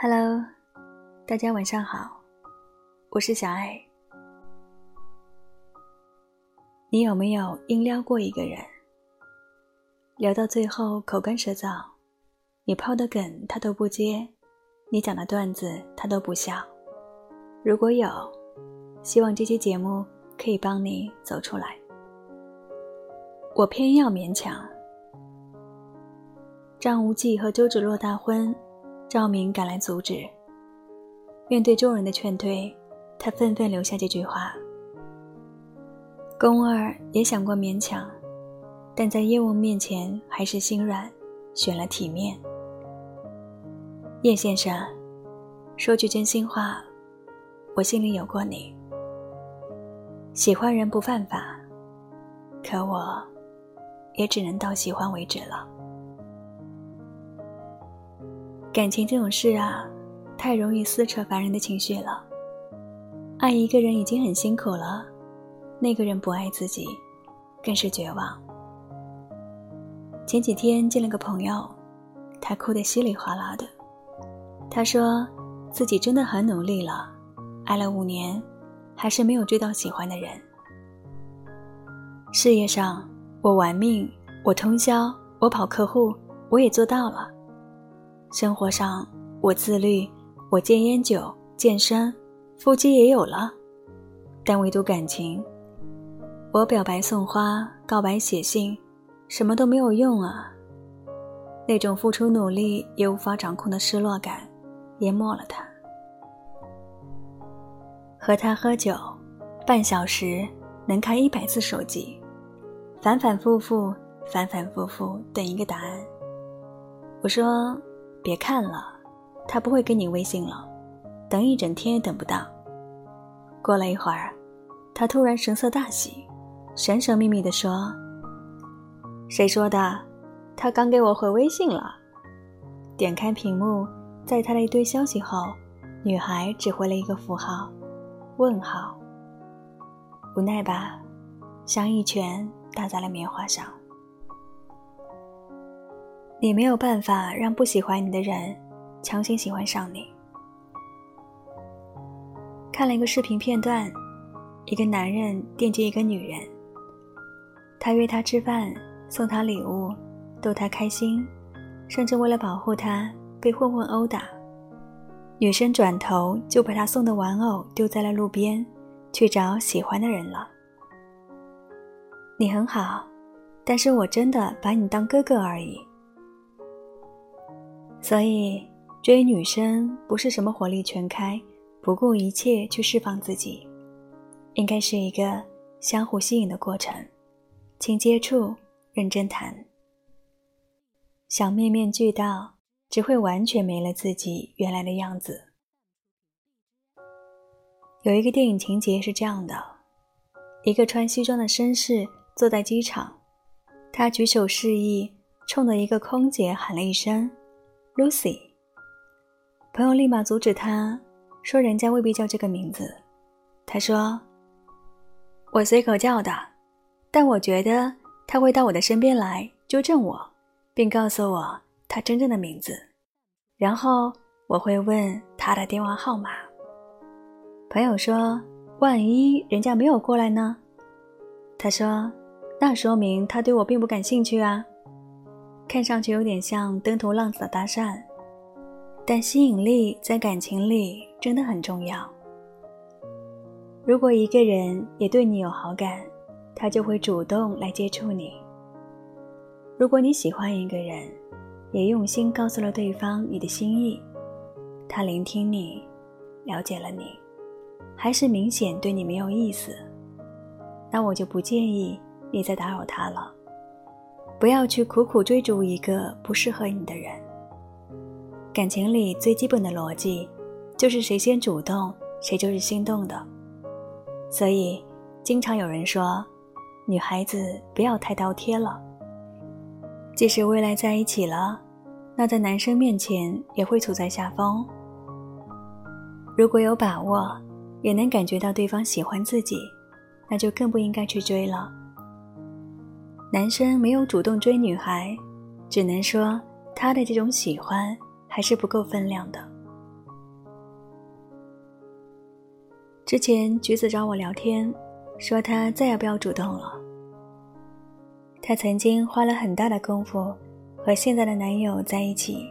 Hello，大家晚上好，我是小爱。你有没有硬撩过一个人？聊到最后口干舌燥，你抛的梗他都不接，你讲的段子他都不笑。如果有，希望这期节目可以帮你走出来。我偏要勉强。张无忌和周芷若大婚。赵明赶来阻止。面对众人的劝退，他愤愤留下这句话。宫二也想过勉强，但在叶问面前还是心软，选了体面。叶先生，说句真心话，我心里有过你。喜欢人不犯法，可我，也只能到喜欢为止了。感情这种事啊，太容易撕扯凡人的情绪了。爱一个人已经很辛苦了，那个人不爱自己，更是绝望。前几天见了个朋友，他哭得稀里哗啦的。他说自己真的很努力了，爱了五年，还是没有追到喜欢的人。事业上，我玩命，我通宵，我跑客户，我也做到了。生活上，我自律，我戒烟酒、健身，腹肌也有了，但唯独感情，我表白送花、告白写信，什么都没有用啊！那种付出努力也无法掌控的失落感，淹没了他。和他喝酒，半小时能开一百次手机，反反复复，反反复复等一个答案。我说。别看了，他不会给你微信了，等一整天也等不到。过了一会儿，他突然神色大喜，神神秘秘地说：“谁说的？他刚给我回微信了。”点开屏幕，在他的一堆消息后，女孩只回了一个符号，问号。无奈吧，像一拳打在了棉花上。你没有办法让不喜欢你的人强行喜欢上你。看了一个视频片段，一个男人惦记一个女人，他约她吃饭，送她礼物，逗她开心，甚至为了保护她被混混殴打。女生转头就把他送的玩偶丢在了路边，去找喜欢的人了。你很好，但是我真的把你当哥哥而已。所以，追女生不是什么火力全开、不顾一切去释放自己，应该是一个相互吸引的过程，轻接触，认真谈。想面面俱到，只会完全没了自己原来的样子。有一个电影情节是这样的：一个穿西装的绅士坐在机场，他举手示意，冲着一个空姐喊了一声。Lucy，朋友立马阻止他，说：“人家未必叫这个名字。”他说：“我随口叫的，但我觉得他会到我的身边来纠正我，并告诉我他真正的名字，然后我会问他的电话号码。”朋友说：“万一人家没有过来呢？”他说：“那说明他对我并不感兴趣啊。”看上去有点像登徒浪子的搭讪，但吸引力在感情里真的很重要。如果一个人也对你有好感，他就会主动来接触你。如果你喜欢一个人，也用心告诉了对方你的心意，他聆听你，了解了你，还是明显对你没有意思，那我就不建议你再打扰他了。不要去苦苦追逐一个不适合你的人。感情里最基本的逻辑，就是谁先主动，谁就是心动的。所以，经常有人说，女孩子不要太倒贴了。即使未来在一起了，那在男生面前也会处在下风。如果有把握，也能感觉到对方喜欢自己，那就更不应该去追了。男生没有主动追女孩只能说他的这种喜欢还是不够分量的。之前橘子找我聊天说他再也不要主动了。他曾经花了很大的功夫和现在的男友在一起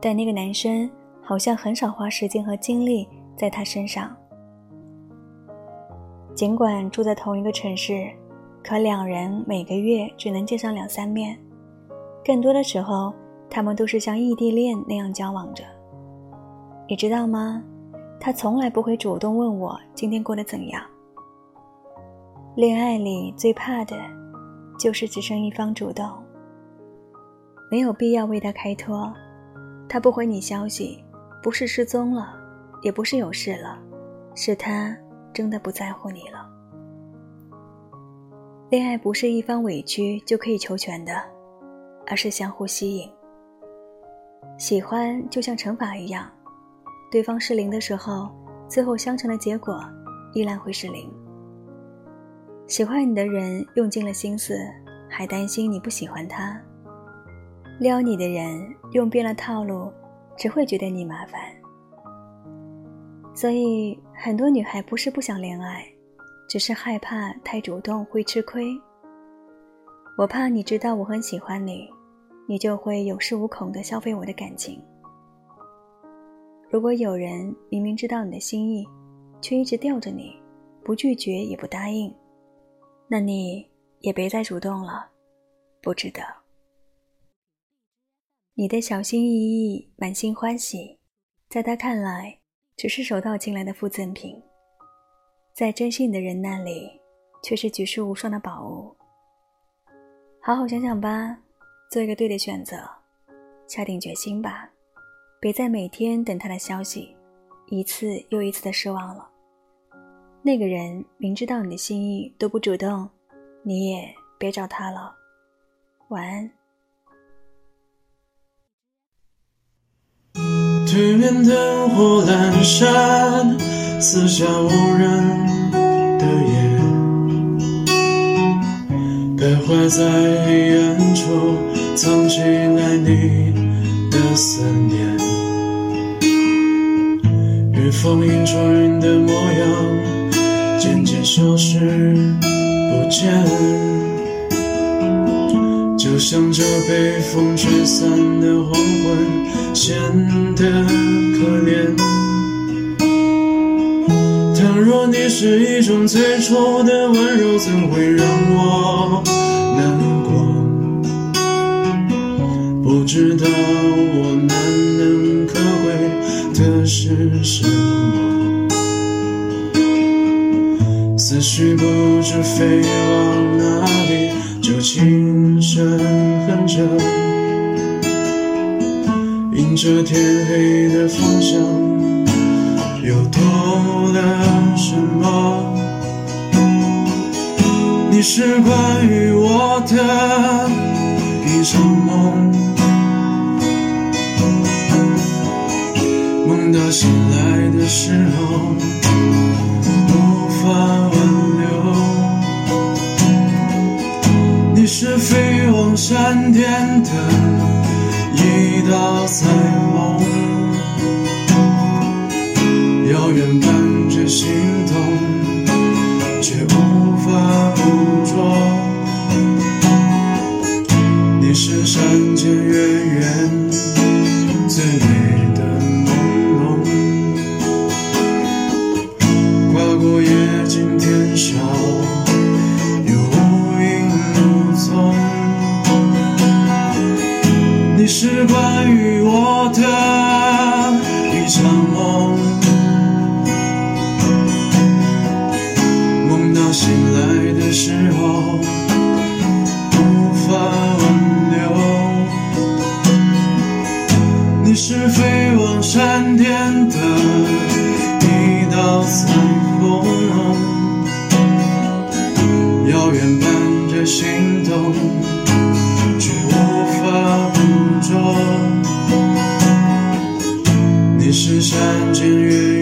但那个男生好像很少花时间和精力在他身上。尽管住在同一个城市可两人每个月只能见上两三面，更多的时候，他们都是像异地恋那样交往着。你知道吗？他从来不会主动问我今天过得怎样。恋爱里最怕的，就是只剩一方主动。没有必要为他开脱，他不回你消息，不是失踪了，也不是有事了，是他真的不在乎你了。恋爱不是一方委屈就可以求全的，而是相互吸引。喜欢就像乘法一样。对方是零的时候，最后相乘的结果依然会是零。喜欢你的人用尽了心思，还担心你不喜欢他；撩你的人用遍了套路，只会觉得你麻烦。所以，很多女孩不是不想恋爱，只是害怕太主动会吃亏。我怕你知道我很喜欢你，你就会有恃无恐地消费我的感情。如果有人明明知道你的心意，却一直吊着你，不拒绝也不答应，那你也别再主动了，不值得。你的小心翼翼、满心欢喜，在他看来只是手到擒来的附赠品，在真心的人那里却是举世无双的宝物。好好想想吧，做一个对的选择，下定决心吧。别再每天等他的消息，一次又一次的失望了。那个人明知道你的心意都不主动，你也别找他了。晚安。对面灯火阑珊，四下无人的夜，徘徊在黑暗处，藏起来你的思念。与风映出云的模样，渐渐消失不见，就像这被风吹散的黄昏，显得可怜。若你是一种最初的温柔，怎会让我难过？不知道我难能可贵。的是什么？思绪不知飞往哪里，就轻声哼着，迎着天黑的方向，又多了什么？你是关于我的一场梦。梦到醒来的时候，无法挽留。你是飞往山巅的一道彩虹，心痛，却无法捕捉。你是山间月圆，最美的朦胧。跨过夜静天晓，又无影无踪。你是关于我的一场梦。你是飞往山巅的一道彩虹遥远伴着心动却无法捕捉你是山间月